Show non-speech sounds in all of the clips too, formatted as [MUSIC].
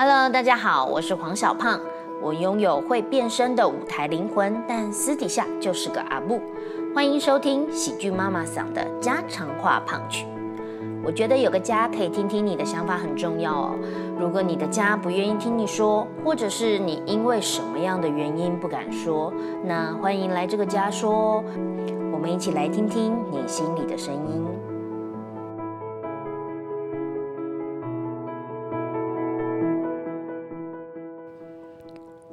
Hello，大家好，我是黄小胖。我拥有会变身的舞台灵魂，但私底下就是个阿布。欢迎收听喜剧妈妈桑的家常话胖曲。我觉得有个家可以听听你的想法很重要哦。如果你的家不愿意听你说，或者是你因为什么样的原因不敢说，那欢迎来这个家说，我们一起来听听你心里的声音。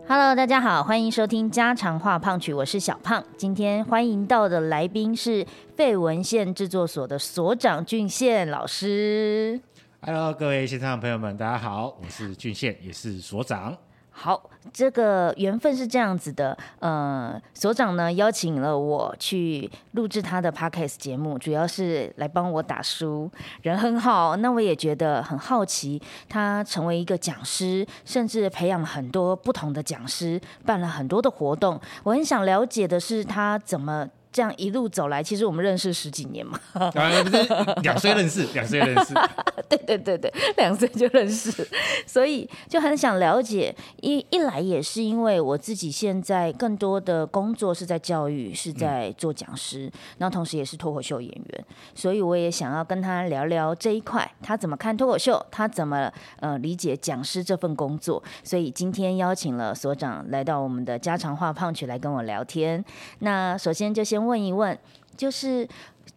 Hello，大家好，欢迎收听家常话胖曲，我是小胖。今天欢迎到的来宾是费文献制作所的所长俊宪老师。Hello，各位现场的朋友们，大家好，我是俊宪，也是所长。好，这个缘分是这样子的，呃，所长呢邀请了我去录制他的 podcast 节目，主要是来帮我打书，人很好，那我也觉得很好奇，他成为一个讲师，甚至培养了很多不同的讲师，办了很多的活动，我很想了解的是他怎么。这样一路走来，其实我们认识十几年嘛，[LAUGHS] 啊，不是两岁认识，两岁认识，[LAUGHS] 对对对对，两岁就认识，[LAUGHS] 所以就很想了解。一一来也是因为我自己现在更多的工作是在教育，是在做讲师，然后同时也是脱口秀演员，所以我也想要跟他聊聊这一块，他怎么看脱口秀，他怎么呃理解讲师这份工作。所以今天邀请了所长来到我们的家常话胖曲来跟我聊天。那首先就先。问一问，就是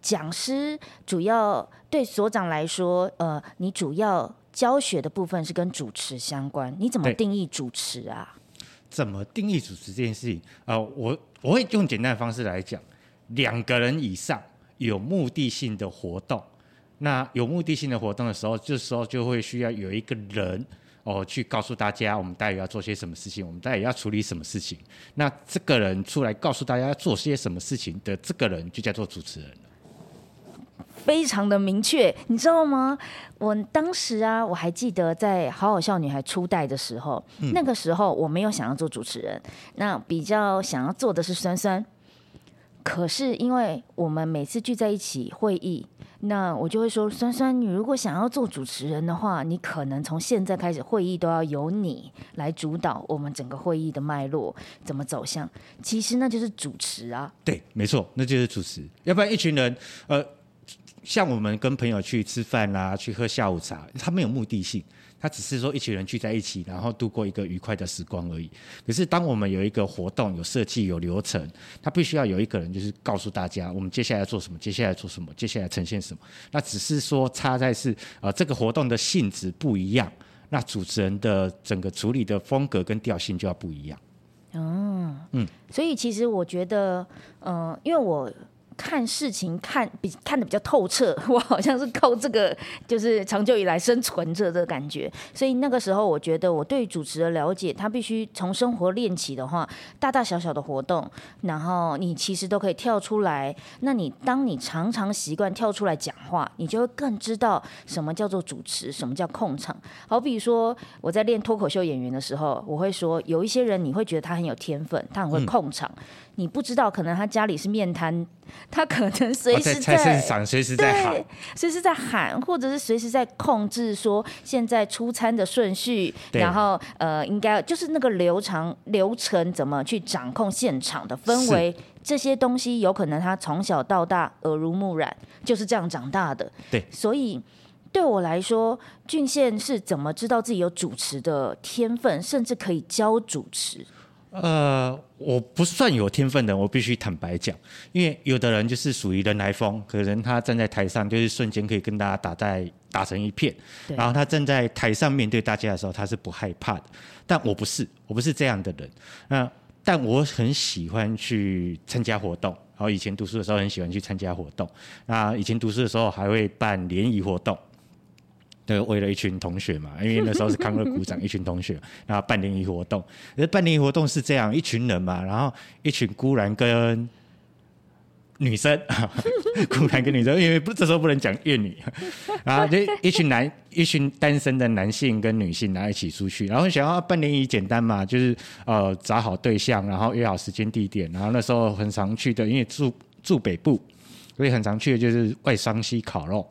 讲师主要对所长来说，呃，你主要教学的部分是跟主持相关，你怎么定义主持啊？怎么定义主持这件事情？呃，我我会用简单的方式来讲，两个人以上有目的性的活动，那有目的性的活动的时候，这时候就会需要有一个人。哦，去告诉大家我们待会要做些什么事情，我们待会要处理什么事情。那这个人出来告诉大家要做些什么事情的这个人，就叫做主持人非常的明确，你知道吗？我当时啊，我还记得在《好好笑女孩》初代的时候，那个时候我没有想要做主持人，那比较想要做的是酸酸。可是，因为我们每次聚在一起会议，那我就会说：“酸酸，你如果想要做主持人的话，你可能从现在开始会议都要由你来主导我们整个会议的脉络怎么走向。其实那就是主持啊。”对，没错，那就是主持。要不然一群人，呃，像我们跟朋友去吃饭啦，去喝下午茶，他没有目的性。他只是说一群人聚在一起，然后度过一个愉快的时光而已。可是当我们有一个活动、有设计、有流程，他必须要有一个人，就是告诉大家我们接下来做什么，接下来做什么，接下来呈现什么。那只是说差在是呃这个活动的性质不一样，那主持人的整个处理的风格跟调性就要不一样。哦，嗯，所以其实我觉得，嗯，因为我。看事情看比看的比较透彻，[LAUGHS] 我好像是靠这个，就是长久以来生存着的感觉。所以那个时候，我觉得我对主持的了解，他必须从生活练起的话，大大小小的活动，然后你其实都可以跳出来。那你当你常常习惯跳出来讲话，你就会更知道什么叫做主持，什么叫控场。好比说我在练脱口秀演员的时候，我会说有一些人你会觉得他很有天分，他很会控场。你不知道，可能他家里是面摊，他可能随时在菜市场随时在喊，随时在喊，或者是随时在控制说现在出餐的顺序，然后呃，应该就是那个流程流程怎么去掌控现场的氛围，这些东西有可能他从小到大耳濡目染，就是这样长大的。对，所以对我来说，俊宪是怎么知道自己有主持的天分，甚至可以教主持？呃，我不算有天分的，我必须坦白讲，因为有的人就是属于人来疯，可能他站在台上就是瞬间可以跟大家打在打成一片，然后他站在台上面对大家的时候，他是不害怕的。但我不是，我不是这样的人。那但我很喜欢去参加活动，然后以前读书的时候很喜欢去参加活动。那以前读书的时候还会办联谊活动。对，为了一群同学嘛，[LAUGHS] 因为那时候是康乐鼓掌，一群同学，然后办联谊活动。那办联谊活动是这样，一群人嘛，然后一群孤然跟女生，[LAUGHS] 孤然跟女生，因为不这时候不能讲怨女，然后就一群男，一群单身的男性跟女性，然后一起出去，然后想要办联谊简单嘛，就是呃找好对象，然后约好时间地点，然后那时候很常去的，因为住住北部，所以很常去的就是外双溪烤肉。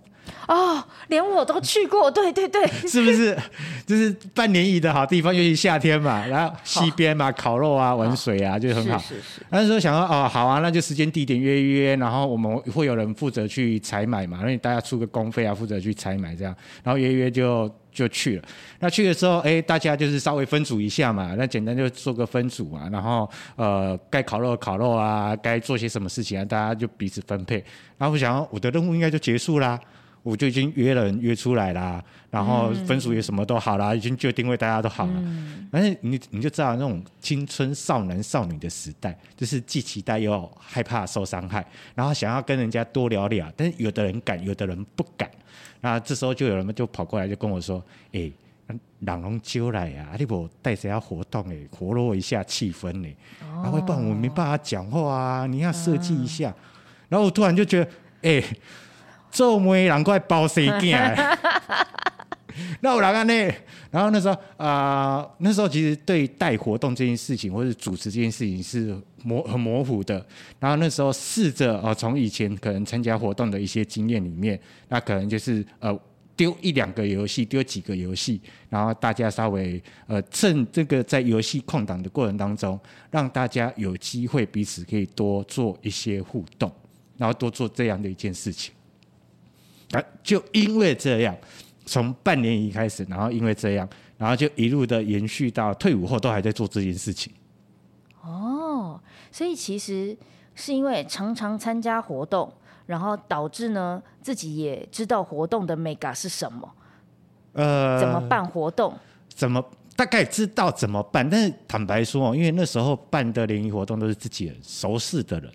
哦，连我都去过，[LAUGHS] 对对对，是不是？就是半年一的好地方，尤其夏天嘛，[LAUGHS] 然后西边嘛，烤肉啊，玩水啊，就很好。是是是。那时候想说，哦，好啊，那就时间地点约一约，然后我们会有人负责去采买嘛，那你大家出个公费啊，负责去采买这样，然后约约就就去了。那去的时候，哎，大家就是稍微分组一下嘛，那简单就做个分组嘛，然后呃，该烤肉烤肉啊，该做些什么事情啊，大家就彼此分配。然后我想，我的任务应该就结束啦。我就已经约人约出来啦，然后分数也什么都好啦，已经就定位大家都好了。反正你你就知道那种青春少男少女的时代，就是既期待又害怕受伤害，然后想要跟人家多聊聊，但是有的人敢，有的人不敢。那这时候就有人就跑过来就跟我说：“哎，朗龙揪来呀，你不带谁要活动哎，活络一下气氛呢？然后不然我没办法讲话啊，你要设计一下。”然后我突然就觉得，哎。做媒难怪包谁进 [LAUGHS] 那我来看呢？然后那时候啊，那时候其实对带活动这件事情，或者主持这件事情是模很模糊的。然后那时候试着啊，从以前可能参加活动的一些经验里面，那可能就是呃丢一两个游戏，丢几个游戏，然后大家稍微呃趁这个在游戏空档的过程当中，让大家有机会彼此可以多做一些互动，然后多做这样的一件事情。啊，就因为这样，从半年一开始，然后因为这样，然后就一路的延续到退伍后，都还在做这件事情。哦，所以其实是因为常常参加活动，然后导致呢自己也知道活动的 mega 是什么，呃，怎么办活动？怎么大概知道怎么办？但是坦白说，因为那时候办的联谊活动都是自己人熟识的人。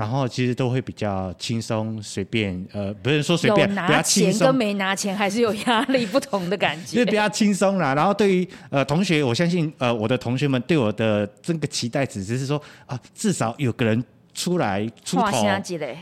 然后其实都会比较轻松随便，呃，不是说随便，拿钱跟没拿钱还是有压力 [LAUGHS] 不同的感觉，就比较轻松啦。然后对于呃同学，我相信呃我的同学们对我的这个期待只是说啊，至少有个人出来出头，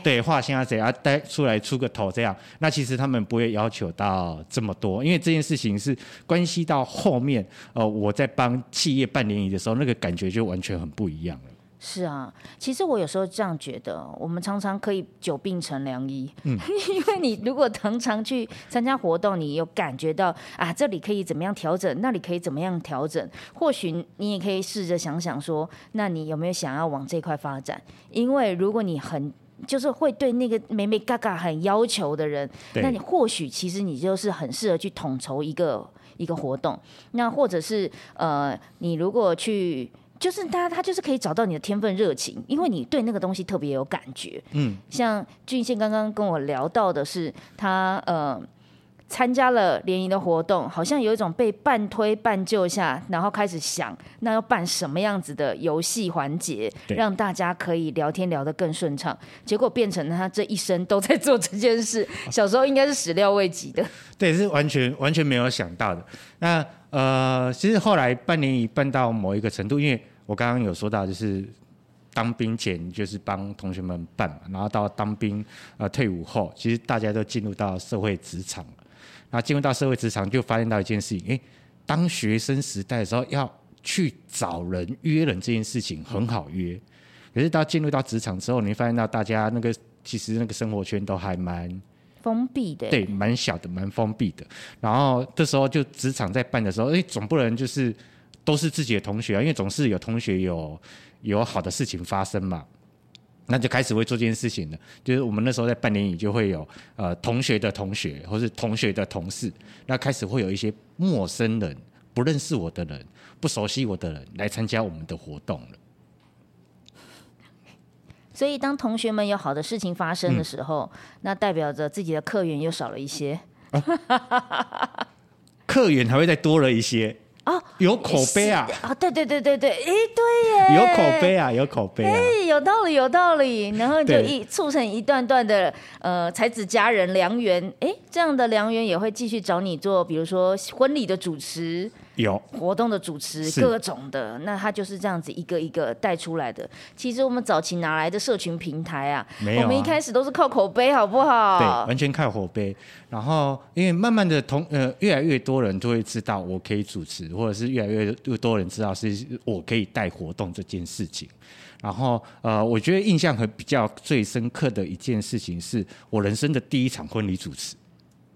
对，画虾子啊，带出来出个头这样。那其实他们不会要求到这么多，因为这件事情是关系到后面，呃，我在帮企业办联谊的时候，那个感觉就完全很不一样了。是啊，其实我有时候这样觉得，我们常常可以久病成良医。嗯，[LAUGHS] 因为你如果常常去参加活动，你有感觉到啊，这里可以怎么样调整，那里可以怎么样调整，或许你也可以试着想想说，那你有没有想要往这块发展？因为如果你很就是会对那个美美嘎嘎很要求的人，那你或许其实你就是很适合去统筹一个一个活动，那或者是呃，你如果去。就是他，他就是可以找到你的天分热情，因为你对那个东西特别有感觉。嗯，像俊宪刚刚跟我聊到的是，他呃参加了联谊的活动，好像有一种被半推半就下，然后开始想那要办什么样子的游戏环节，让大家可以聊天聊得更顺畅。结果变成他这一生都在做这件事，小时候应该是始料未及的。对，是完全完全没有想到的。那呃，其实后来办联谊办到某一个程度，因为我刚刚有说到，就是当兵前就是帮同学们办嘛，然后到当兵呃退伍后，其实大家都进入到社会职场了。那进入到社会职场，就发现到一件事情，哎，当学生时代的时候要去找人约人这件事情很好约，可是到进入到职场之后，你发现到大家那个其实那个生活圈都还蛮。封闭的，对，蛮小的，蛮封闭的。然后这时候就职场在办的时候，哎，总不能就是都是自己的同学啊，因为总是有同学有有好的事情发生嘛。那就开始会做这件事情了，就是我们那时候在办联谊，就会有呃同学的同学，或是同学的同事，那开始会有一些陌生人、不认识我的人、不熟悉我的人来参加我们的活动了。所以，当同学们有好的事情发生的时候，那代表着自己的客源又少了一些，[LAUGHS] 客源还会再多了一些。哦，有口碑啊！啊，对对对对对，哎，对耶，有口碑啊，有口碑，哎，有道理，有道理，然后就一促成一段段的呃才子佳人良缘，哎，这样的良缘也会继续找你做，比如说婚礼的主持。有活动的主持，各种的，那他就是这样子一个一个带出来的。其实我们早期哪来的社群平台啊？没有，我们一开始都是靠口碑，好不好？对，完全靠口碑。然后因为慢慢的同呃越来越多人都会知道我可以主持，或者是越来越越多人知道是我可以带活动这件事情。然后呃，我觉得印象很比较最深刻的一件事情是我人生的第一场婚礼主持。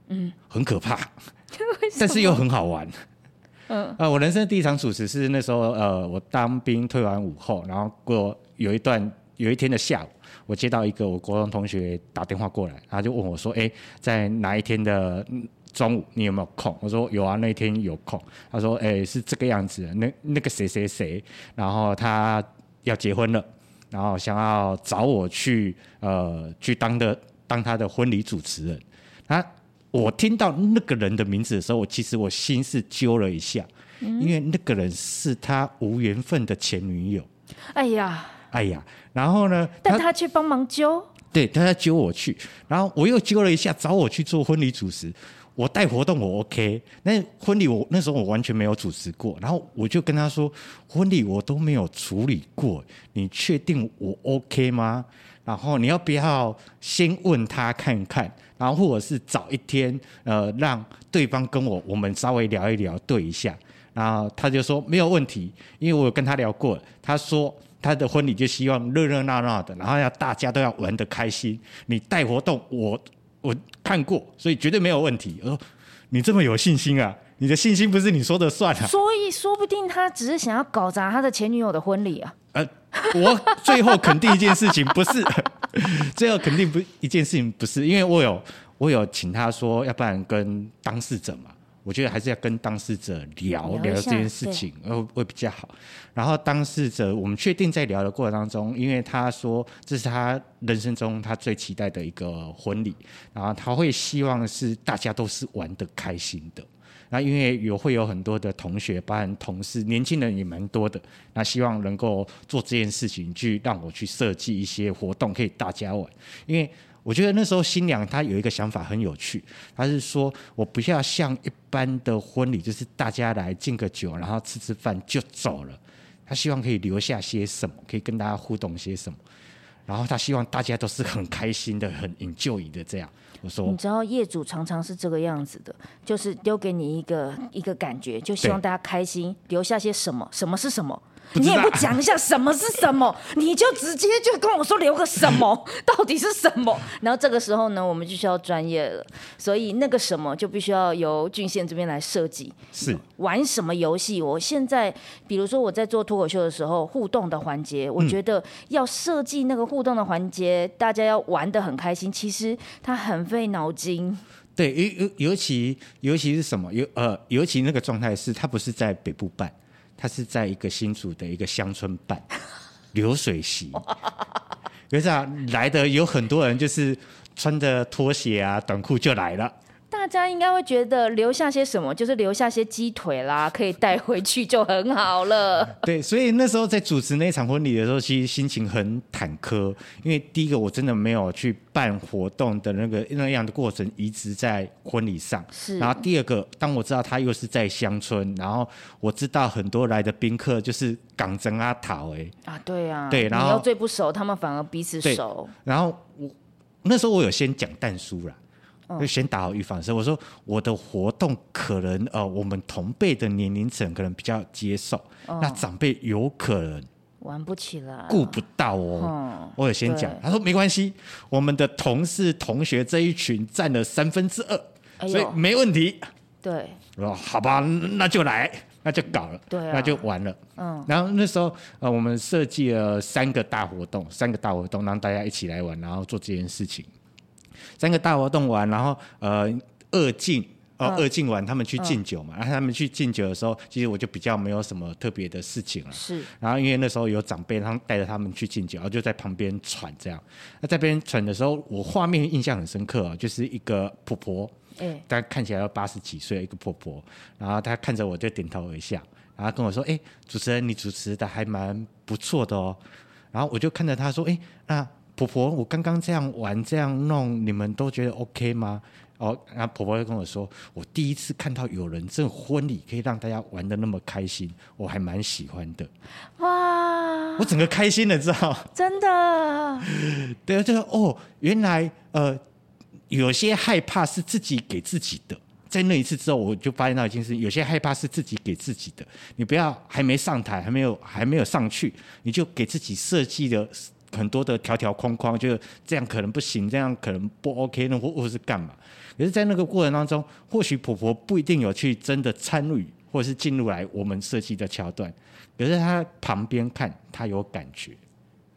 嗯，很可怕，[LAUGHS] 但是又很好玩。嗯，呃，我人生的第一场主持是那时候，呃，我当兵退完伍后，然后过有一段有一天的下午，我接到一个我国中同学打电话过来，他就问我说：“哎，在哪一天的中午你有没有空？”我说：“有啊，那一天有空。”他说：“哎，是这个样子，那那个谁谁谁，然后他要结婚了，然后想要找我去，呃，去当的当他的婚礼主持人。”他我听到那个人的名字的时候，我其实我心是揪了一下，因为那个人是他无缘分的前女友。哎呀，哎呀，然后呢？但他去帮忙揪，对，他要揪我去，然后我又揪了一下，找我去做婚礼主持。我带活动我 OK，那婚礼我那时候我完全没有主持过，然后我就跟他说，婚礼我都没有处理过，你确定我 OK 吗？然后你要不要先问他看看？然后或者是找一天，呃，让对方跟我我们稍微聊一聊，对一下。然后他就说没有问题，因为我跟他聊过，他说他的婚礼就希望热热闹闹的，然后要大家都要玩得开心。你带活动，我我看过，所以绝对没有问题。我说你这么有信心啊？你的信心不是你说的算啊？所以说不定他只是想要搞砸他的前女友的婚礼啊。呃，我最后肯定一件事情不是，[LAUGHS] 最后肯定不一件事情不是，因为我有我有请他说，要不然跟当事者嘛，我觉得还是要跟当事者聊聊这件事情，会会比较好。然后当事者，我们确定在聊的过程当中，因为他说这是他人生中他最期待的一个婚礼，然后他会希望是大家都是玩的开心的。那因为有会有很多的同学，包含同事，年轻人也蛮多的。那希望能够做这件事情，去让我去设计一些活动，可以大家玩。因为我觉得那时候新娘她有一个想法很有趣，她是说我不要像一般的婚礼，就是大家来敬个酒，然后吃吃饭就走了。她希望可以留下些什么，可以跟大家互动些什么。然后他希望大家都是很开心的，很 enjoy 的这样。我说你知道业主常常是这个样子的，就是丢给你一个一个感觉，就希望大家开心，留下些什么？什么是什么？你也不讲一下什么是什么，[LAUGHS] 你就直接就跟我说留个什么，[LAUGHS] 到底是什么？然后这个时候呢，我们就需要专业了，所以那个什么就必须要由俊宪这边来设计。是玩什么游戏？我现在比如说我在做脱口秀的时候，互动的环节，我觉得要设计那个互动的环节，大家要玩的很开心。其实它很费脑筋。对，尤尤尤其尤其是什么？尤呃，尤其那个状态是，它不是在北部办。他是在一个新竹的一个乡村办 [LAUGHS] 流水席，就这样来的有很多人就是穿着拖鞋啊短裤就来了。大家应该会觉得留下些什么，就是留下些鸡腿啦，可以带回去就很好了。[LAUGHS] 对，所以那时候在主持那场婚礼的时候，其实心情很忐忑，因为第一个我真的没有去办活动的那个那样的过程移植在婚礼上，是。然后第二个，当我知道他又是在乡村，然后我知道很多来的宾客就是港真阿桃哎啊，对啊，对，然后最不熟，他们反而彼此熟。然后我那时候我有先讲淡书了。就先打好预防针。我说我的活动可能呃，我们同辈的年龄层可能比较接受，那长辈有可能玩不起来，顾不到哦。我有先讲，他说没关系，我们的同事同学这一群占了三分之二，所以没问题。对，我说好吧，那就来，那就搞了，对，那就完了。嗯，然后那时候呃，我们设计了三个大活动，三个大活动让大家一起来玩，然后做这件事情。三个大活动完，然后呃二敬哦二敬完，他们去敬酒嘛。然后他们去敬酒的时候，其实我就比较没有什么特别的事情了。是。然后因为那时候有长辈，他们带着他们去敬酒，然后就在旁边喘这样。那在边喘的时候，我画面印象很深刻啊，就是一个婆婆，哎，大概看起来要八十几岁一个婆婆，然后她看着我就点头微笑，然后跟我说：“哎，主持人，你主持的还蛮不错的哦。”然后我就看着她说：“哎，那。”婆婆，我刚刚这样玩这样弄，你们都觉得 OK 吗？哦，然后婆婆就跟我说，我第一次看到有人这婚礼可以让大家玩的那么开心，我还蛮喜欢的。哇！我整个开心了，知道真的。[LAUGHS] 对啊，就是哦，原来呃，有些害怕是自己给自己的。在那一次之后，我就发现到一件事：有些害怕是自己给自己的。你不要还没上台，还没有还没有上去，你就给自己设计的。很多的条条框框，就这样可能不行，这样可能不 OK，那或或是干嘛？可是，在那个过程当中，或许婆婆不一定有去真的参与，或是进入来我们设计的桥段，可是她旁边看，她有感觉。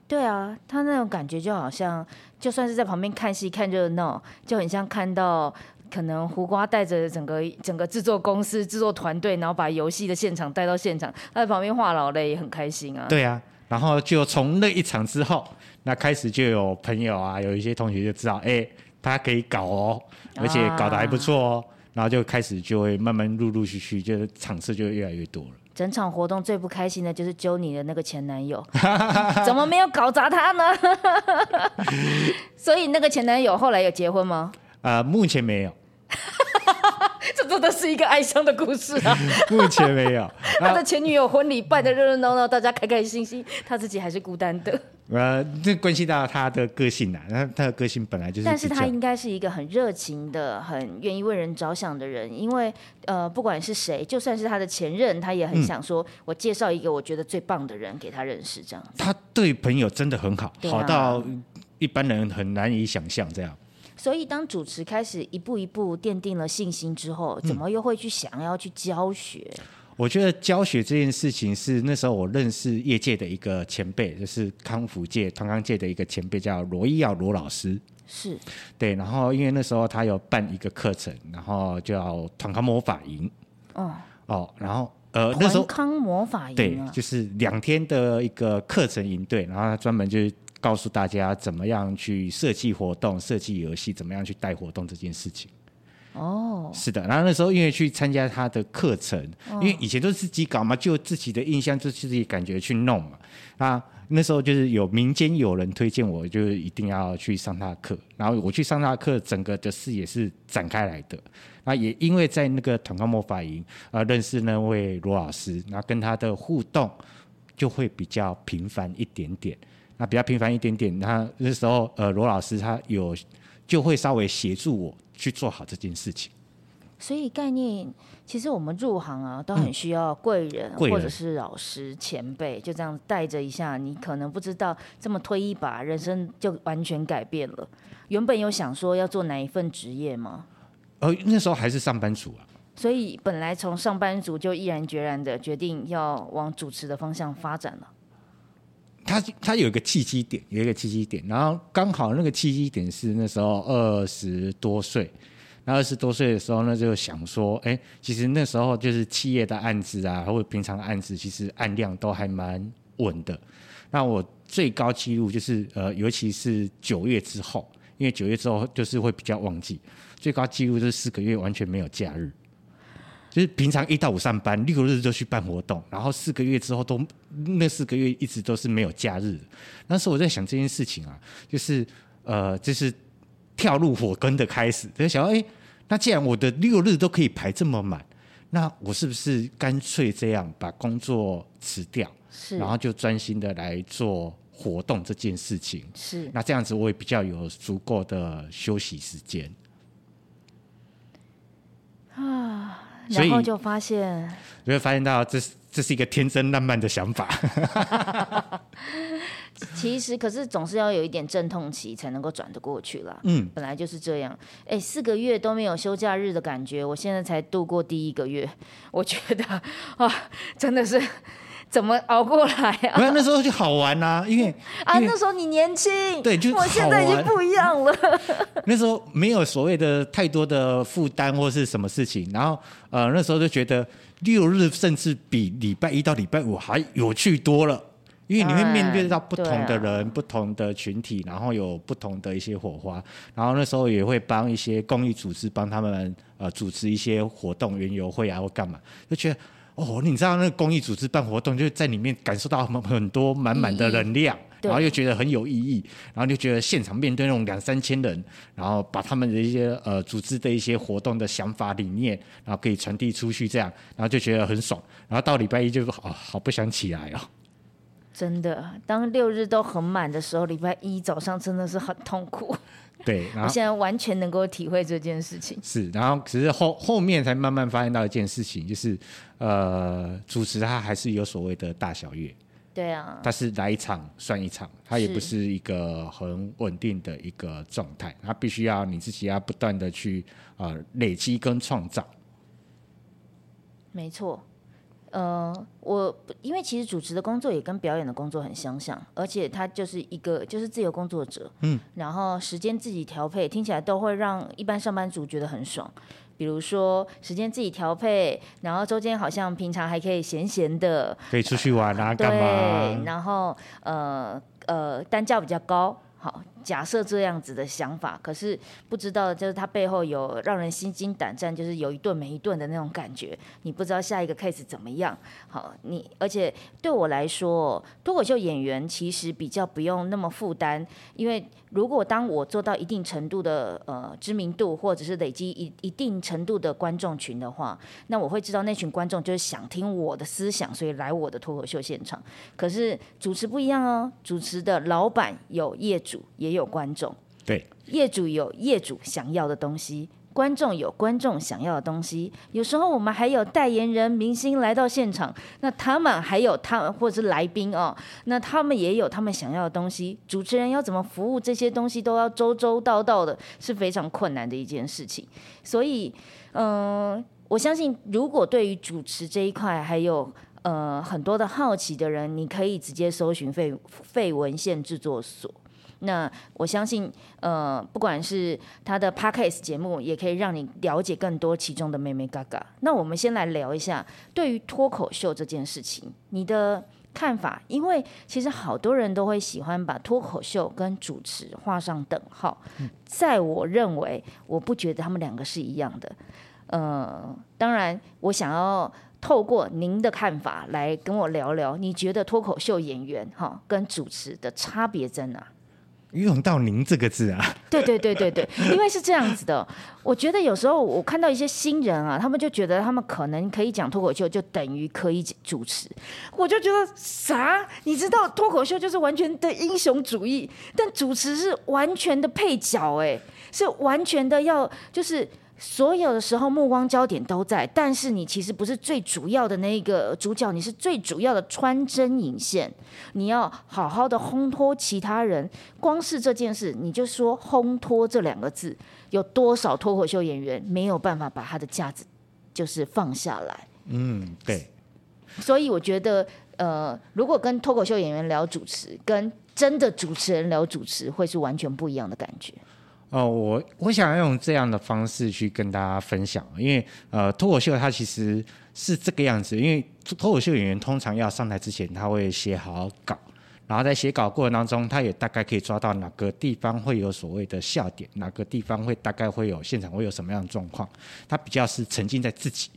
对啊，她那种感觉就好像，就算是在旁边看戏看热闹，就很像看到可能胡瓜带着整个整个制作公司制作团队，然后把游戏的现场带到现场，他在旁边话痨嘞，也很开心啊。对啊，然后就从那一场之后，那开始就有朋友啊，有一些同学就知道，哎，他可以搞哦。而且搞得还不错哦，然后就开始就会慢慢陆陆续续，就是场次就越来越多了。整场活动最不开心的就是揪你的那个前男友，[LAUGHS] 怎么没有搞砸他呢？[LAUGHS] 所以那个前男友后来有结婚吗？啊，目前没有。这真的是一个哀伤的故事啊！[LAUGHS] 目前没有，[LAUGHS] 他的前女友婚礼办的热热闹闹，大家开开心心，他自己还是孤单的。[LAUGHS] 呃，这关系到他的个性啊，他他的个性本来就是。但是他应该是一个很热情的、很愿意为人着想的人，因为呃，不管是谁，就算是他的前任，他也很想说，我介绍一个我觉得最棒的人给他认识，这样。他对朋友真的很好，好到一般人很难以想象这样。所以，当主持开始一步一步奠定了信心之后，怎么又会去想要去教学？我觉得教学这件事情是那时候我认识业界的一个前辈，就是康复界、团康界的一个前辈，叫罗一耀罗老师。是对，然后因为那时候他有办一个课程，然后叫团康魔法营。哦哦，然后呃，那时候康魔法营对，就是两天的一个课程营队，然后他专门就是。告诉大家怎么样去设计活动、设计游戏，怎么样去带活动这件事情。哦，是的。然后那时候因为去参加他的课程，因为以前都是自己搞嘛，就自己的印象，就自己感觉去弄嘛。啊那时候就是有民间有人推荐我，就一定要去上他的课。然后我去上他的课，整个的视野是展开来的。那也因为在那个团康魔法营啊，认识那位罗老师，那跟他的互动就会比较频繁一点点。那比较频繁一点点，他那时候呃罗老师他有就会稍微协助我去做好这件事情。所以概念其实我们入行啊都很需要贵人或者是老师前辈，就这样带着一下，你可能不知道这么推一把，人生就完全改变了。原本有想说要做哪一份职业吗？呃那时候还是上班族啊。所以本来从上班族就毅然决然的决定要往主持的方向发展了。他他有一个契机点，有一个契机点，然后刚好那个契机点是那时候二十多岁，那二十多岁的时候呢，就想说，哎，其实那时候就是企业的案子啊，或者平常的案子，其实案量都还蛮稳的。那我最高纪录就是呃，尤其是九月之后，因为九月之后就是会比较旺季，最高纪录是四个月完全没有假日。就是平常一到五上班，六日就去办活动，然后四个月之后都那四个月一直都是没有假日。那时候我在想这件事情啊，就是呃，就是跳入火坑的开始。在想，哎，那既然我的六日都可以排这么满，那我是不是干脆这样把工作辞掉，是，然后就专心的来做活动这件事情？是，那这样子我也比较有足够的休息时间。啊。然后就发现，就会发现到这这是一个天真烂漫的想法。[LAUGHS] 其实，可是总是要有一点阵痛期才能够转得过去啦。嗯，本来就是这样。哎，四个月都没有休假日的感觉，我现在才度过第一个月，我觉得啊，真的是。怎么熬过来啊？没有那时候就好玩呐，因为啊那时候你年轻，对，就我现在已经不一样了。[LAUGHS] 那时候没有所谓的太多的负担或是什么事情，然后呃那时候就觉得六日甚至比礼拜一到礼拜五还有趣多了，因为你会面对到不同的人、不同的群体，然后有不同的一些火花，然后那时候也会帮一些公益组织帮他们呃主持一些活动、园游会啊或干嘛，就觉得。哦，你知道那个公益组织办活动，就在里面感受到很很多满满的能量，然后又觉得很有意义，然后就觉得现场面对那种两三千人，然后把他们的一些呃组织的一些活动的想法理念，然后可以传递出去，这样，然后就觉得很爽。然后到礼拜一就好好不想起来哦。真的，当六日都很满的时候，礼拜一早上真的是很痛苦。对，我现在完全能够体会这件事情。是，然后只是后后面才慢慢发现到一件事情，就是呃，主持它还是有所谓的大小月。对啊，它是来一场算一场，它也不是一个很稳定的一个状态，它必须要你自己要不断的去呃累积跟创造。没错。呃，我因为其实主持的工作也跟表演的工作很相像，而且他就是一个就是自由工作者，嗯，然后时间自己调配，听起来都会让一般上班族觉得很爽。比如说时间自己调配，然后周间好像平常还可以闲闲的，可以出去玩啊，干嘛？然后呃呃，单价比较高，好。假设这样子的想法，可是不知道就是他背后有让人心惊胆战，就是有一顿没一顿的那种感觉。你不知道下一个 case 怎么样。好，你而且对我来说，脱口秀演员其实比较不用那么负担，因为如果当我做到一定程度的呃知名度，或者是累积一一定程度的观众群的话，那我会知道那群观众就是想听我的思想，所以来我的脱口秀现场。可是主持不一样哦，主持的老板有业主也。观众，对业主有业主想要的东西，观众有观众想要的东西。有时候我们还有代言人、明星来到现场，那他们还有他们或者是来宾哦，那他们也有他们想要的东西。主持人要怎么服务这些东西，都要周周到到的，是非常困难的一件事情。所以，嗯，我相信，如果对于主持这一块还有呃很多的好奇的人，你可以直接搜寻费费文献制作所。那我相信，呃，不管是他的 podcast 节目，也可以让你了解更多其中的妹妹嘎嘎。那我们先来聊一下对于脱口秀这件事情，你的看法？因为其实好多人都会喜欢把脱口秀跟主持画上等号，在我认为，我不觉得他们两个是一样的。呃，当然，我想要透过您的看法来跟我聊聊，你觉得脱口秀演员哈跟主持的差别在哪？用到“您”这个字啊？[LAUGHS] 对对对对对，因为是这样子的，我觉得有时候我看到一些新人啊，他们就觉得他们可能可以讲脱口秀，就等于可以主持，我就觉得啥？你知道脱口秀就是完全的英雄主义，但主持是完全的配角，哎，是完全的要就是。所有的时候，目光焦点都在，但是你其实不是最主要的那个主角，你是最主要的穿针引线。你要好好的烘托其他人。光是这件事，你就说“烘托”这两个字，有多少脱口秀演员没有办法把他的架子就是放下来？嗯，对。所以我觉得，呃，如果跟脱口秀演员聊主持，跟真的主持人聊主持，会是完全不一样的感觉。哦，我我想要用这样的方式去跟大家分享，因为呃，脱口秀它其实是这个样子，因为脱口秀演员通常要上台之前，他会写好稿，然后在写稿过程当中，他也大概可以抓到哪个地方会有所谓的笑点，哪个地方会大概会有现场会有什么样的状况，他比较是沉浸在自己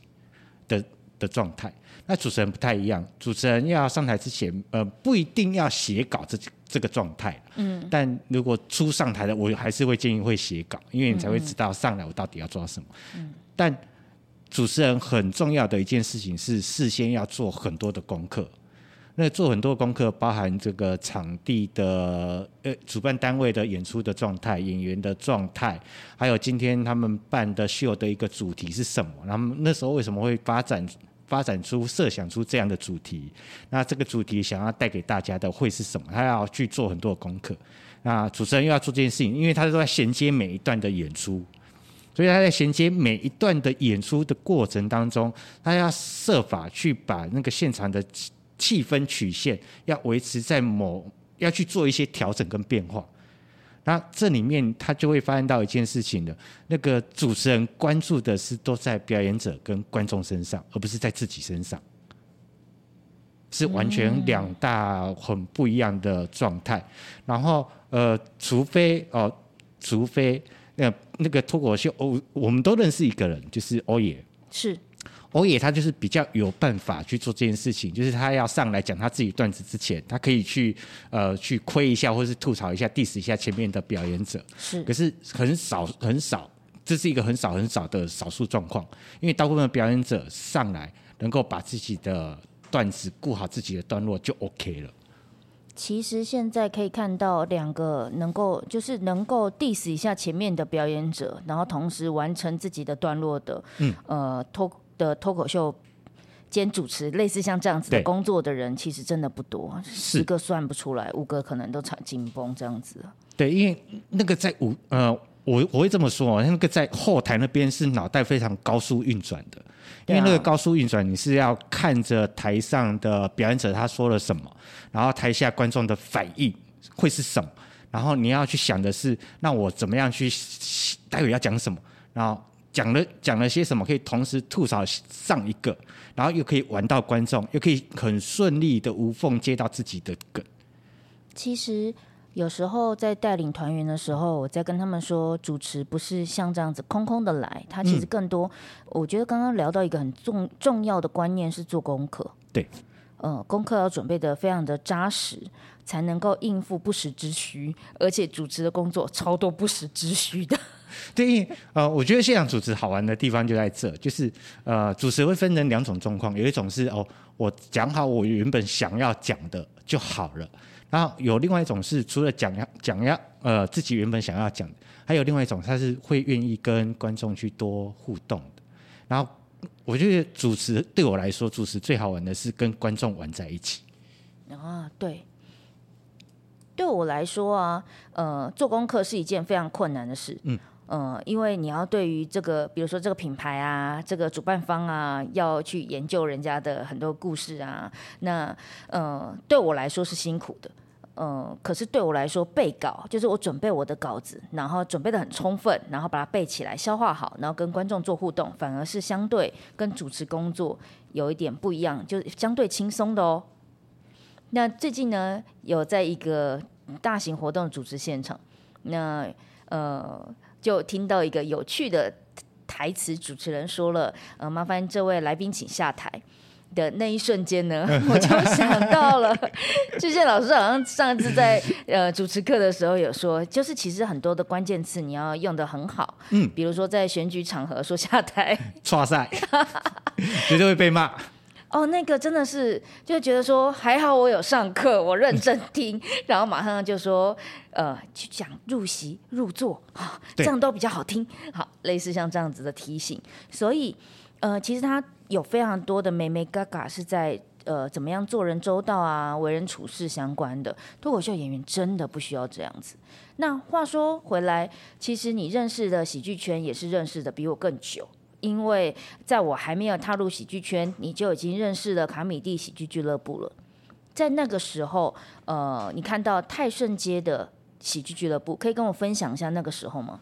的的状态。那主持人不太一样，主持人要上台之前，呃，不一定要写稿这这个状态。嗯，但如果初上台的，我还是会建议会写稿，因为你才会知道上来我到底要做什么。嗯，但主持人很重要的一件事情是事先要做很多的功课。那做很多功课，包含这个场地的呃主办单位的演出的状态、演员的状态，还有今天他们办的秀的一个主题是什么？然后那时候为什么会发展？发展出、设想出这样的主题，那这个主题想要带给大家的会是什么？他要去做很多功课。那主持人又要做这件事情，因为他都在衔接每一段的演出，所以他在衔接每一段的演出的过程当中，他要设法去把那个现场的气氛曲线要维持在某，要去做一些调整跟变化。那这里面他就会发现到一件事情的，那个主持人关注的是都在表演者跟观众身上，而不是在自己身上，是完全两大很不一样的状态。然后呃，除非哦，除非那那个脱口秀，哦，我们都认识一个人，就是欧爷，是。欧野他就是比较有办法去做这件事情，就是他要上来讲他自己段子之前，他可以去呃去亏一下，或是吐槽一下、diss 一下前面的表演者。是，可是很少很少，这是一个很少很少的少数状况，因为大部分的表演者上来能够把自己的段子顾好自己的段落就 OK 了。其实现在可以看到两个能够就是能够 diss 一下前面的表演者，然后同时完成自己的段落的，嗯，呃脱。的脱口秀兼主持类似像这样子的工作的人，其实真的不多，十个算不出来，五个可能都场紧绷这样子。对，因为那个在五呃，我我会这么说哦，那个在后台那边是脑袋非常高速运转的，因为那个高速运转，你是要看着台上的表演者他说了什么，然后台下观众的反应会是什么，然后你要去想的是，那我怎么样去待会要讲什么，然后。讲了讲了些什么，可以同时吐槽上一个，然后又可以玩到观众，又可以很顺利的无缝接到自己的梗。其实有时候在带领团员的时候，我在跟他们说，主持不是像这样子空空的来，他其实更多。我觉得刚刚聊到一个很重重要的观念是做功课。对，呃，功课要准备的非常的扎实，才能够应付不时之需，而且主持的工作超多不时之需的。[LAUGHS] 对，呃，我觉得现场主持好玩的地方就在这，就是呃，主持会分成两种状况，有一种是哦，我讲好我原本想要讲的就好了，然后有另外一种是除了讲要讲要呃自己原本想要讲的，还有另外一种他是会愿意跟观众去多互动的。然后我觉得主持对我来说，主持最好玩的是跟观众玩在一起。啊，对。对我来说啊，呃，做功课是一件非常困难的事。嗯。呃，因为你要对于这个，比如说这个品牌啊，这个主办方啊，要去研究人家的很多故事啊，那呃，对我来说是辛苦的。呃，可是对我来说，背稿就是我准备我的稿子，然后准备的很充分，然后把它背起来、消化好，然后跟观众做互动，反而是相对跟主持工作有一点不一样，就是相对轻松的哦。那最近呢，有在一个大型活动主持现场，那呃。就听到一个有趣的台词，主持人说了：“呃，麻烦这位来宾请下台。”的那一瞬间呢，[LAUGHS] 我就想到了，[LAUGHS] 志健老师好像上次在呃主持课的时候有说，就是其实很多的关键词你要用的很好，嗯，比如说在选举场合说下台，[LAUGHS] 错赛，绝对会被骂。哦，那个真的是就觉得说还好我有上课，我认真 [LAUGHS] 听，然后马上就说呃去讲入席入座啊，这样都比较好听。好，类似像这样子的提醒，所以呃其实他有非常多的美美嘎嘎是在呃怎么样做人周到啊，为人处事相关的脱口秀演员真的不需要这样子。那话说回来，其实你认识的喜剧圈也是认识的比我更久。因为在我还没有踏入喜剧圈，你就已经认识了卡米蒂喜剧俱乐部了。在那个时候，呃，你看到泰顺街的喜剧俱乐部，可以跟我分享一下那个时候吗？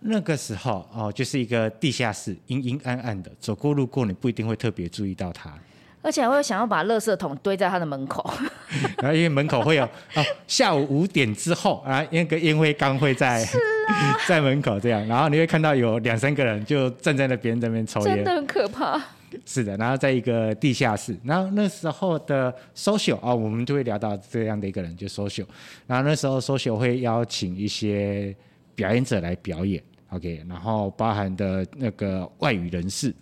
那个时候哦，就是一个地下室，阴阴暗暗的，走过路过你不一定会特别注意到它。而且还会想要把垃圾桶堆在他的门口，[LAUGHS] 然后因为门口会有哦，下午五点之后啊，那个烟灰缸会在 [LAUGHS] 在门口这样，然后你会看到有两三个人就站在那边在那边抽烟，真的很可怕。是的，然后在一个地下室，然后那时候的 social 啊，我们就会聊到这样的一个人，就 social。然后那时候 social 会邀请一些表演者来表演，OK，然后包含的那个外语人士。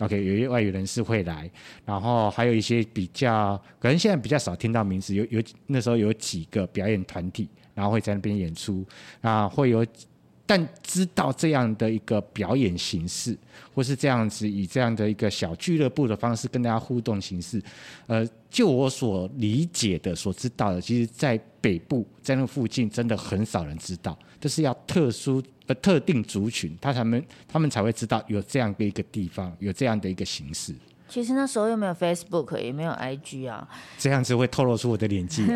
OK，有一些外语人士会来，然后还有一些比较可能现在比较少听到名字，有有那时候有几个表演团体，然后会在那边演出，啊，会有，但知道这样的一个表演形式，或是这样子以这样的一个小俱乐部的方式跟大家互动形式，呃，就我所理解的、所知道的，其实在北部在那附近真的很少人知道，这是要特殊。的特定族群，他才们他们才会知道有这样的一个地方，有这样的一个形式。其实那时候又没有 Facebook，也没有 IG 啊。这样子会透露出我的年纪。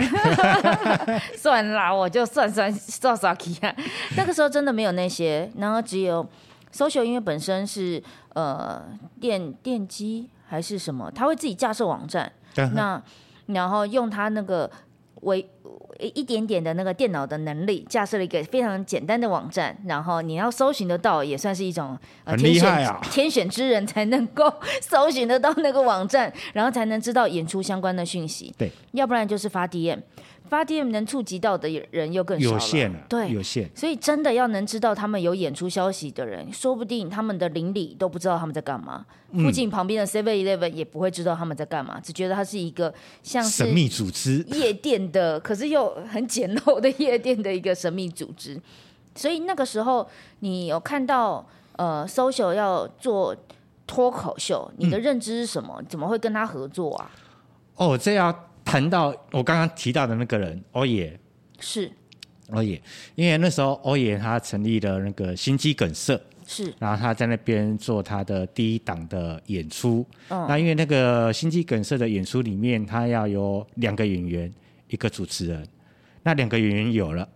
[LAUGHS] 算啦，我就算算算算啊。那个时候真的没有那些，然后只有 social，因为本身是呃电电机还是什么，他会自己架设网站。那然后用他那个微。一点点的那个电脑的能力，架设了一个非常简单的网站，然后你要搜寻得到，也算是一种很厉害啊！[LAUGHS] 天选之人才能够搜寻得到那个网站，然后才能知道演出相关的讯息。对，要不然就是发 DM。发 DM 能触及到的人又更少了，有限对，有限。所以真的要能知道他们有演出消息的人，说不定他们的邻里都不知道他们在干嘛，附近旁边的 Seven Eleven 也不会知道他们在干嘛，只觉得它是一个像神秘组织夜店的，可是又很简陋的夜店的一个神秘组织。所以那个时候，你有看到呃，social 要做。脱口秀，你的认知是什么？怎么会跟他合作啊？哦，这要谈到我刚刚提到的那个人，欧野是欧野，因为那时候欧野他成立了那个心肌梗塞，是，然后他在那边做他的第一档的演出。那因为那个心肌梗塞的演出里面，他要有两个演员，一个主持人，那两个演员有了。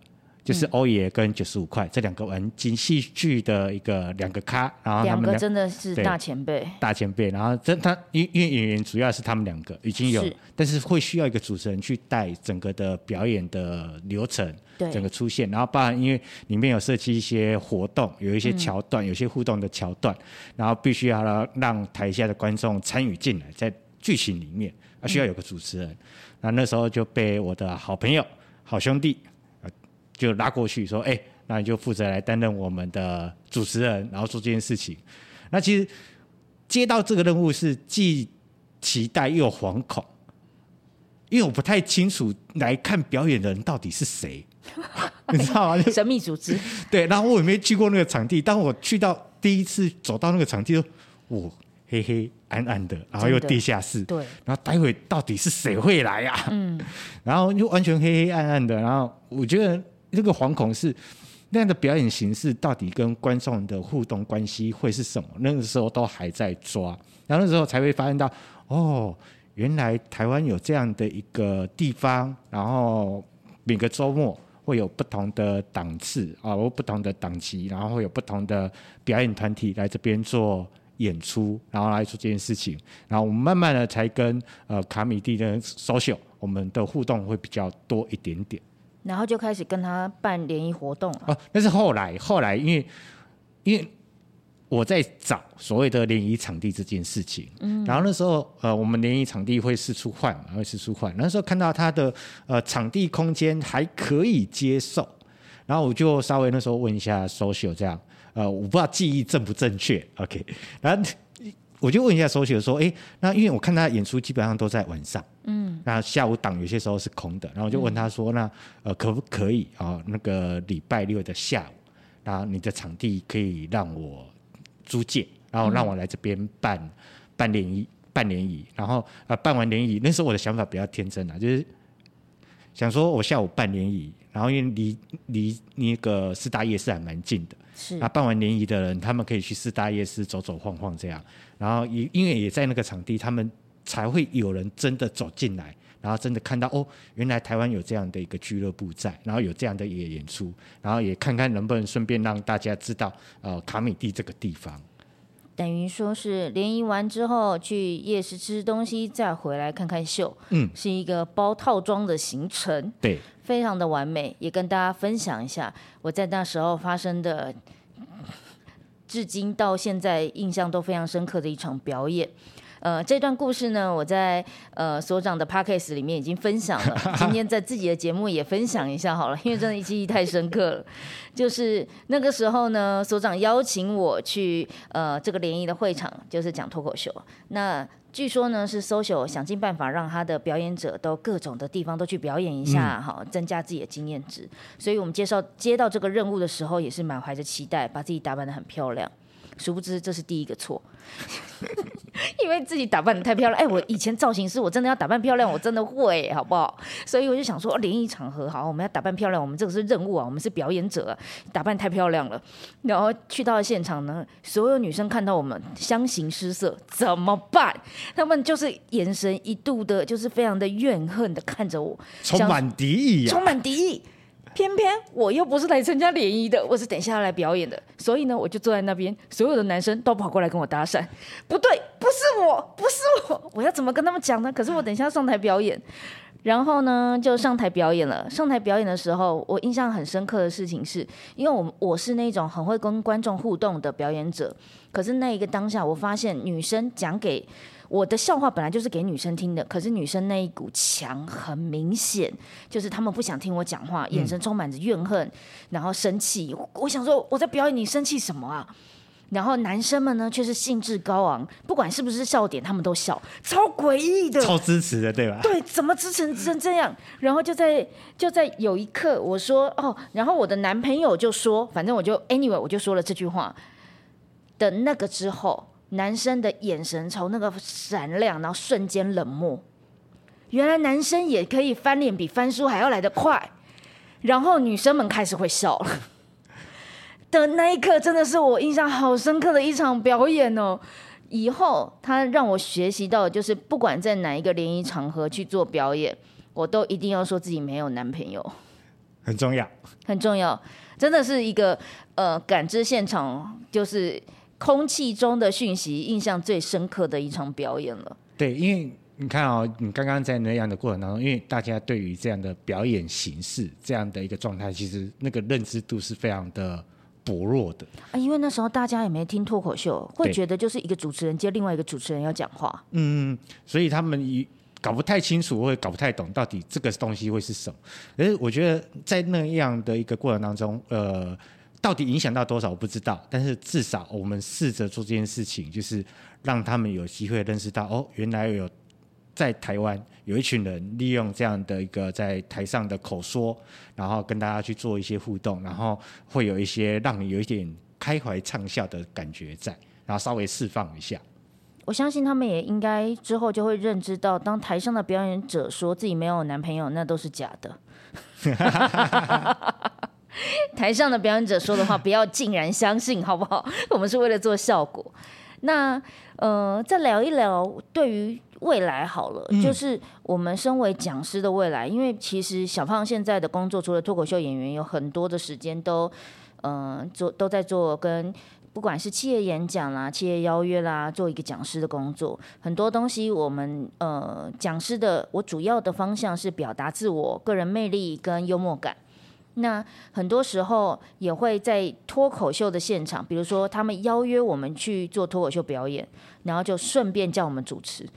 就是欧爷跟九十五块这两个玩京戏剧的一个两个咖，然后两个真的是大前辈，大前辈。然后这他因因为演员主要是他们两个已经有，但是会需要一个主持人去带整个的表演的流程，整个出现。然后包含因为里面有设计一些活动，有一些桥段，有些互动的桥段，然后必须要让让台下的观众参与进来，在剧情里面，啊需要有个主持人。那那时候就被我的好朋友、好兄弟。就拉过去说：“哎，那你就负责来担任我们的主持人，然后做这件事情。那其实接到这个任务是既期待又惶恐，因为我不太清楚来看表演的人到底是谁，[LAUGHS] 你知道吗？[LAUGHS] 神秘组织。对，然后我也没去过那个场地。当我去到第一次走到那个场地，我黑黑暗暗的，然后又地下室。对，然后待会到底是谁会来呀？嗯，然后就完全黑黑暗暗的。然后我觉得。这个惶恐是那样的表演形式，到底跟观众的互动关系会是什么？那个时候都还在抓，然后那时候才会发现到，哦，原来台湾有这样的一个地方，然后每个周末会有不同的档次啊，或不同的档期，然后会有不同的表演团体来这边做演出，然后来做这件事情，然后我们慢慢的才跟呃卡米蒂的 social，我们的互动会比较多一点点。然后就开始跟他办联谊活动哦，那是后来，后来因为因为我在找所谓的联谊场地这件事情，嗯，然后那时候呃，我们联谊场地会四处换嘛，会四处换。那时候看到他的呃场地空间还可以接受，然后我就稍微那时候问一下 social 这样，呃，我不知道记忆正不正确，OK，然后。我就问一下 social 说，哎，那因为我看他演出基本上都在晚上，嗯，那下午档有些时候是空的，然后我就问他说，那呃可不可以啊？那个礼拜六的下午，然后你的场地可以让我租借，然后让我来这边办办联谊，办联谊，然后啊办完联谊，那时候我的想法比较天真啊，就是想说我下午办联谊，然后因为离离那个四大夜市还蛮近的。是啊，办完联谊的人，他们可以去四大夜市走走晃晃这样，然后也因为也在那个场地，他们才会有人真的走进来，然后真的看到哦，原来台湾有这样的一个俱乐部在，然后有这样的一个演出，然后也看看能不能顺便让大家知道呃卡米蒂这个地方。等于说是联谊完之后去夜市吃东西，再回来看看秀，嗯，是一个包套装的行程，对，非常的完美。也跟大家分享一下我在那时候发生的，至今到现在印象都非常深刻的一场表演。呃，这段故事呢，我在呃所长的 podcast 里面已经分享了，今天在自己的节目也分享一下好了，因为真的记忆太深刻了。就是那个时候呢，所长邀请我去呃这个联谊的会场，就是讲脱口秀。那据说呢是 social 想尽办法让他的表演者都各种的地方都去表演一下，哈，增加自己的经验值。所以我们介绍接到这个任务的时候，也是满怀着期待，把自己打扮的很漂亮。殊不知这是第一个错，[LAUGHS] 因为自己打扮的太漂亮。哎，我以前造型师，我真的要打扮漂亮，我真的会，好不好？所以我就想说，联谊场合好，我们要打扮漂亮，我们这个是任务啊，我们是表演者，打扮太漂亮了。然后去到现场呢，所有女生看到我们相形失色，怎么办？他们就是眼神一度的，就是非常的怨恨的看着我，充满敌意，充满敌意。偏偏我又不是来参加联谊的，我是等下要来表演的，所以呢，我就坐在那边，所有的男生都跑过来跟我搭讪。不对，不是我，不是我，我要怎么跟他们讲呢？可是我等一下上台表演，然后呢，就上台表演了。上台表演的时候，我印象很深刻的事情是，因为我我是那种很会跟观众互动的表演者，可是那一个当下，我发现女生讲给。我的笑话本来就是给女生听的，可是女生那一股墙很明显，就是他们不想听我讲话，眼神充满着怨恨，然后生气。我想说我在表演，你生气什么啊？然后男生们呢却是兴致高昂，不管是不是笑点，他们都笑，超诡异的，超支持的，对吧？对，怎么支持成这样？然后就在就在有一刻，我说哦，然后我的男朋友就说，反正我就 anyway，我就说了这句话的那个之后。男生的眼神从那个闪亮，然后瞬间冷漠。原来男生也可以翻脸比翻书还要来得快，然后女生们开始会笑了。的那一刻，真的是我印象好深刻的一场表演哦。以后他让我学习到，就是不管在哪一个联谊场合去做表演，我都一定要说自己没有男朋友，很重要，很重要，真的是一个呃感知现场就是空气中的讯息，印象最深刻的一场表演了。对，因为你看哦，你刚刚在那样的过程当中，因为大家对于这样的表演形式这样的一个状态，其实那个认知度是非常的。薄弱的啊，因为那时候大家也没听脱口秀，会觉得就是一个主持人接另外一个主持人要讲话，嗯，所以他们一搞不太清楚，或者搞不太懂到底这个东西会是什么。可是我觉得在那样的一个过程当中，呃，到底影响到多少我不知道，但是至少我们试着做这件事情，就是让他们有机会认识到，哦，原来有。在台湾有一群人利用这样的一个在台上的口说，然后跟大家去做一些互动，然后会有一些让你有一点开怀畅笑的感觉在，然后稍微释放一下。我相信他们也应该之后就会认知到，当台上的表演者说自己没有男朋友，那都是假的。台上的表演者说的话，不要竟然相信，好不好？[LAUGHS] 我们是为了做效果。那呃，再聊一聊对于。未来好了，就是我们身为讲师的未来，因为其实小胖现在的工作，除了脱口秀演员，有很多的时间都，嗯，做都在做跟不管是企业演讲啦、企业邀约啦，做一个讲师的工作。很多东西，我们呃讲师的，我主要的方向是表达自我、个人魅力跟幽默感。那很多时候也会在脱口秀的现场，比如说他们邀约我们去做脱口秀表演，然后就顺便叫我们主持，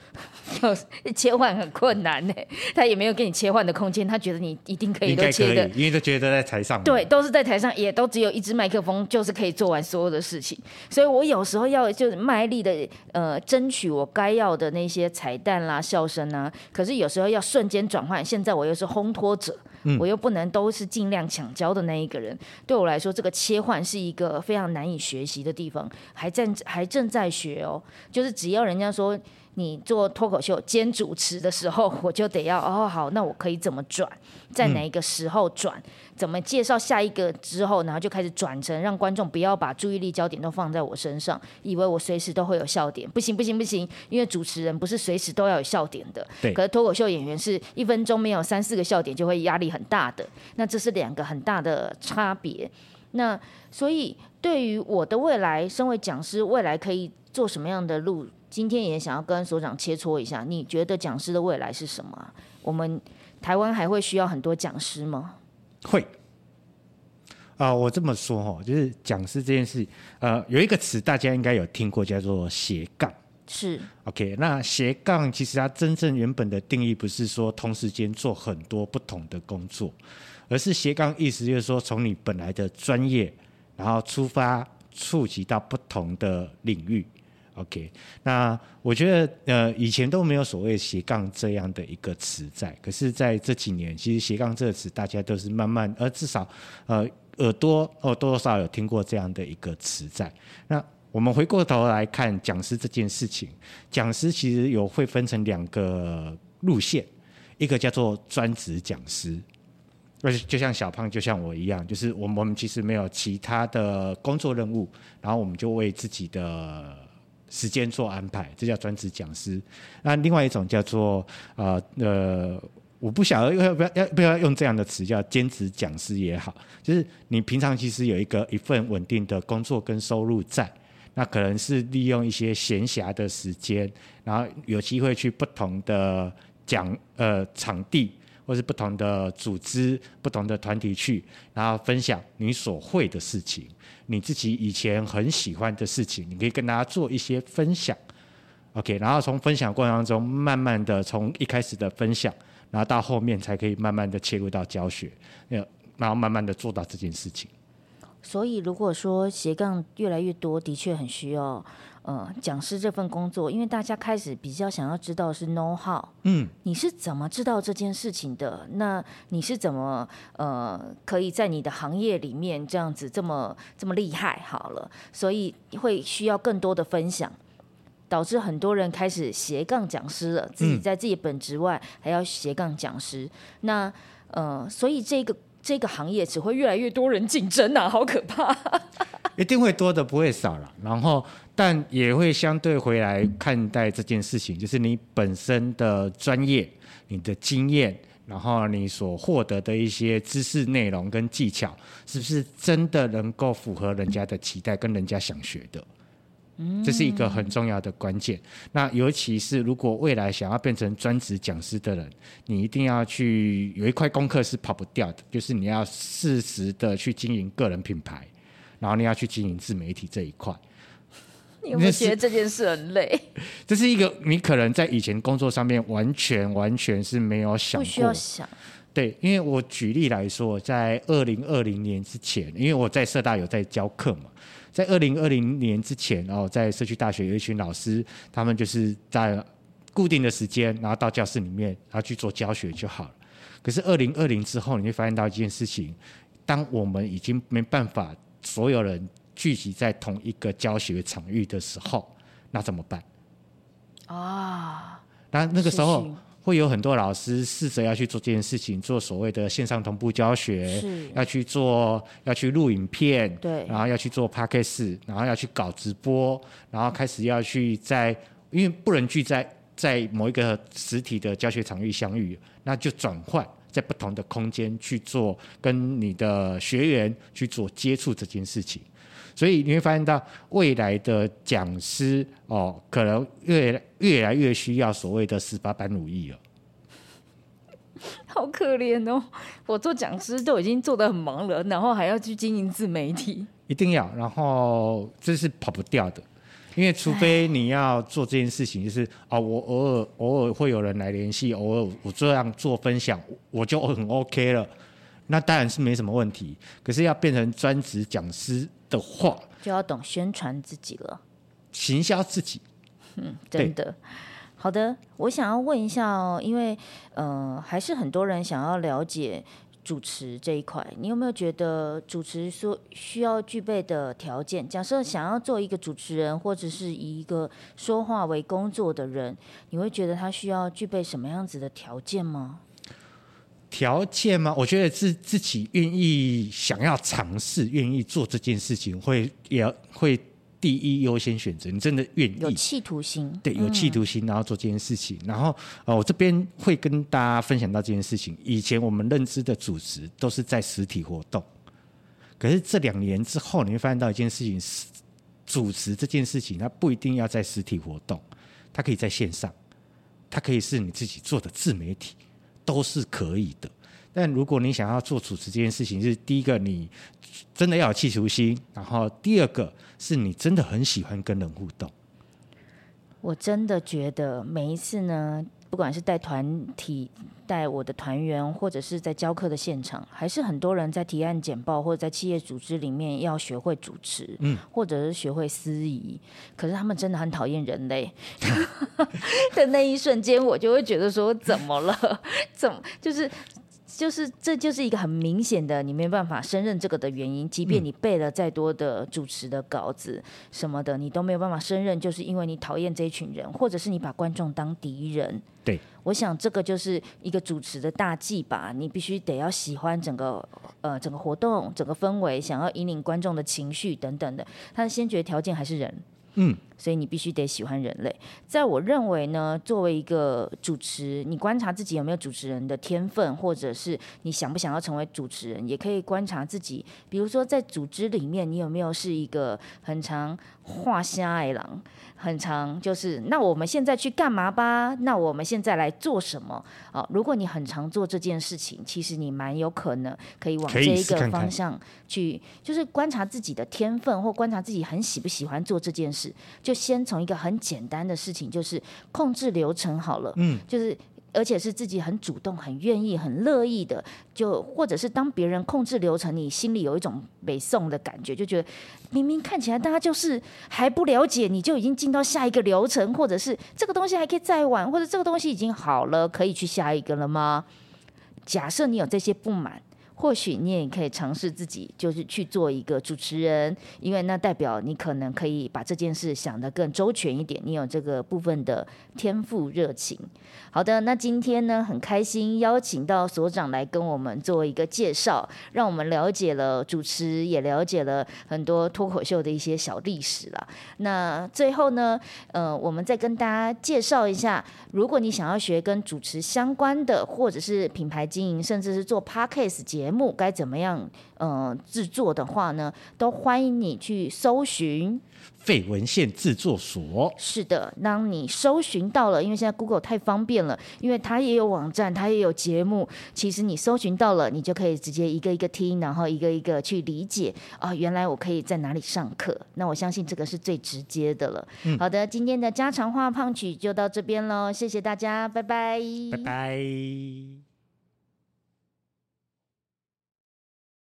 [LAUGHS] 切换很困难呢。他也没有给你切换的空间，他觉得你一定可以都切的，因为都觉得在台上，对，都是在台上，也都只有一支麦克风，就是可以做完所有的事情。所以我有时候要就是卖力的呃争取我该要的那些彩蛋啦、笑声啊，可是有时候要瞬间转换，现在我又是烘托者。我又不能都是尽量抢教的那一个人，对我来说，这个切换是一个非常难以学习的地方，还正还正在学哦。就是只要人家说。你做脱口秀兼主持的时候，[LAUGHS] 我就得要哦好，那我可以怎么转，在哪一个时候转，怎么介绍下一个之后，然后就开始转成让观众不要把注意力焦点都放在我身上，以为我随时都会有笑点，不行不行不行，因为主持人不是随时都要有笑点的，对。可是脱口秀演员是一分钟没有三四个笑点就会压力很大的，那这是两个很大的差别。那所以对于我的未来，身为讲师，未来可以做什么样的路？今天也想要跟所长切磋一下，你觉得讲师的未来是什么？我们台湾还会需要很多讲师吗？会。啊，我这么说哈，就是讲师这件事，呃，有一个词大家应该有听过，叫做斜杠。是。OK，那斜杠其实它真正原本的定义不是说同时间做很多不同的工作，而是斜杠意思就是说从你本来的专业，然后出发触及到不同的领域。OK，那我觉得呃以前都没有所谓斜杠这样的一个词在，可是在这几年，其实斜杠这个词大家都是慢慢，呃至少呃耳朵哦多多少有听过这样的一个词在。那我们回过头来看讲师这件事情，讲师其实有会分成两个路线，一个叫做专职讲师，而且就像小胖就像我一样，就是我们我们其实没有其他的工作任务，然后我们就为自己的。时间做安排，这叫专职讲师。那另外一种叫做呃呃，我不晓得要不要要不要用这样的词，叫兼职讲师也好。就是你平常其实有一个一份稳定的工作跟收入在，那可能是利用一些闲暇的时间，然后有机会去不同的讲呃场地。或是不同的组织、不同的团体去，然后分享你所会的事情，你自己以前很喜欢的事情，你可以跟大家做一些分享。OK，然后从分享过程当中，慢慢的从一开始的分享，然后到后面才可以慢慢的切入到教学，然后慢慢的做到这件事情。所以，如果说斜杠越来越多，的确很需要。呃，讲师这份工作，因为大家开始比较想要知道是 know how，嗯，你是怎么知道这件事情的？那你是怎么呃，可以在你的行业里面这样子这么这么厉害？好了，所以会需要更多的分享。导致很多人开始斜杠讲师了，自己在自己本职外还要斜杠讲师。那呃，所以这个这个行业只会越来越多人竞争啊，[LAUGHS] 好可怕！一定会多的，不会少了。然后，但也会相对回来看待这件事情，就是你本身的专业、你的经验，然后你所获得的一些知识内容跟技巧，是不是真的能够符合人家的期待跟人家想学的？这是一个很重要的关键。那尤其是如果未来想要变成专职讲师的人，你一定要去有一块功课是跑不掉的，就是你要适时的去经营个人品牌。然后你要去经营自媒体这一块，[LAUGHS] 你有没有觉得这件事很累？这是一个你可能在以前工作上面完全完全是没有想过。不需要想。对，因为我举例来说，在二零二零年之前，因为我在社大有在教课嘛，在二零二零年之前，然后在社区大学有一群老师，他们就是在固定的时间，然后到教室里面，然后去做教学就好了。可是二零二零之后，你会发现到一件事情，当我们已经没办法。所有人聚集在同一个教学场域的时候，那怎么办？啊，那那个时候会有很多老师试着要去做这件事情，做所谓的线上同步教学，要去做，要去录影片，对，然后要去做 p a c k a g e 然后要去搞直播，然后开始要去在，因为不能聚在在某一个实体的教学场域相遇，那就转换。在不同的空间去做，跟你的学员去做接触这件事情，所以你会发现到未来的讲师哦，可能越越来越需要所谓的十八般武艺了。好可怜哦！我做讲师都已经做的很忙了，然后还要去经营自媒体，一定要，然后这是跑不掉的。因为除非你要做这件事情，就是啊，我偶尔偶尔会有人来联系，偶尔我这样做分享，我就很 OK 了。那当然是没什么问题。可是要变成专职讲师的话，就要懂宣传自己了，行销自己。嗯，真的。好的，我想要问一下哦，因为呃，还是很多人想要了解。主持这一块，你有没有觉得主持说需要具备的条件？假设想要做一个主持人，或者是以一个说话为工作的人，你会觉得他需要具备什么样子的条件吗？条件吗？我觉得是自己愿意想要尝试，愿意做这件事情，会也会。第一优先选择，你真的愿意有企图心，对，有企图心，然后做这件事情。然后，呃，我这边会跟大家分享到这件事情。以前我们认知的主持都是在实体活动，可是这两年之后，你会发现到一件事情：是主持这件事情，它不一定要在实体活动，它可以在线上，它可以是你自己做的自媒体，都是可以的。但如果你想要做主持这件事情，是第一个你真的要有企图心，然后第二个是你真的很喜欢跟人互动。我真的觉得每一次呢，不管是带团体、带我的团员，或者是在教课的现场，还是很多人在提案简报或者在企业组织里面要学会主持，嗯，或者是学会司仪，可是他们真的很讨厌人类 [LAUGHS] [LAUGHS] 的那一瞬间，我就会觉得说，怎么了？[LAUGHS] 怎么就是？就是，这就是一个很明显的，你没办法胜任这个的原因。即便你背了再多的主持的稿子什么的，你都没有办法胜任，就是因为你讨厌这一群人，或者是你把观众当敌人。对，我想这个就是一个主持的大忌吧。你必须得要喜欢整个呃整个活动、整个氛围，想要引领观众的情绪等等的，它的先决条件还是人。嗯，所以你必须得喜欢人类。在我认为呢，作为一个主持，你观察自己有没有主持人的天分，或者是你想不想要成为主持人，也可以观察自己。比如说，在组织里面，你有没有是一个很常画虾爱狼，很常就是那我们现在去干嘛吧？那我们现在来做什么？哦，如果你很常做这件事情，其实你蛮有可能可以往这一个方向去，就是观察自己的天分，或观察自己很喜不喜欢做这件事。就先从一个很简单的事情，就是控制流程好了。嗯，就是而且是自己很主动、很愿意、很乐意的，就或者是当别人控制流程，你心里有一种北宋的感觉，就觉得明明看起来大家就是还不了解，你就已经进到下一个流程，或者是这个东西还可以再玩，或者这个东西已经好了，可以去下一个了吗？假设你有这些不满。或许你也可以尝试自己就是去做一个主持人，因为那代表你可能可以把这件事想得更周全一点，你有这个部分的天赋热情。好的，那今天呢很开心邀请到所长来跟我们做一个介绍，让我们了解了主持，也了解了很多脱口秀的一些小历史了。那最后呢，呃，我们再跟大家介绍一下，如果你想要学跟主持相关的，或者是品牌经营，甚至是做 podcast 节目，该怎么样呃制作的话呢，都欢迎你去搜寻。废文献制作所是的，当你搜寻到了，因为现在 Google 太方便了，因为它也有网站，它也有节目。其实你搜寻到了，你就可以直接一个一个听，然后一个一个去理解啊，原来我可以在哪里上课。那我相信这个是最直接的了。好的，今天的家常话胖曲就到这边喽，谢谢大家，拜拜，拜拜。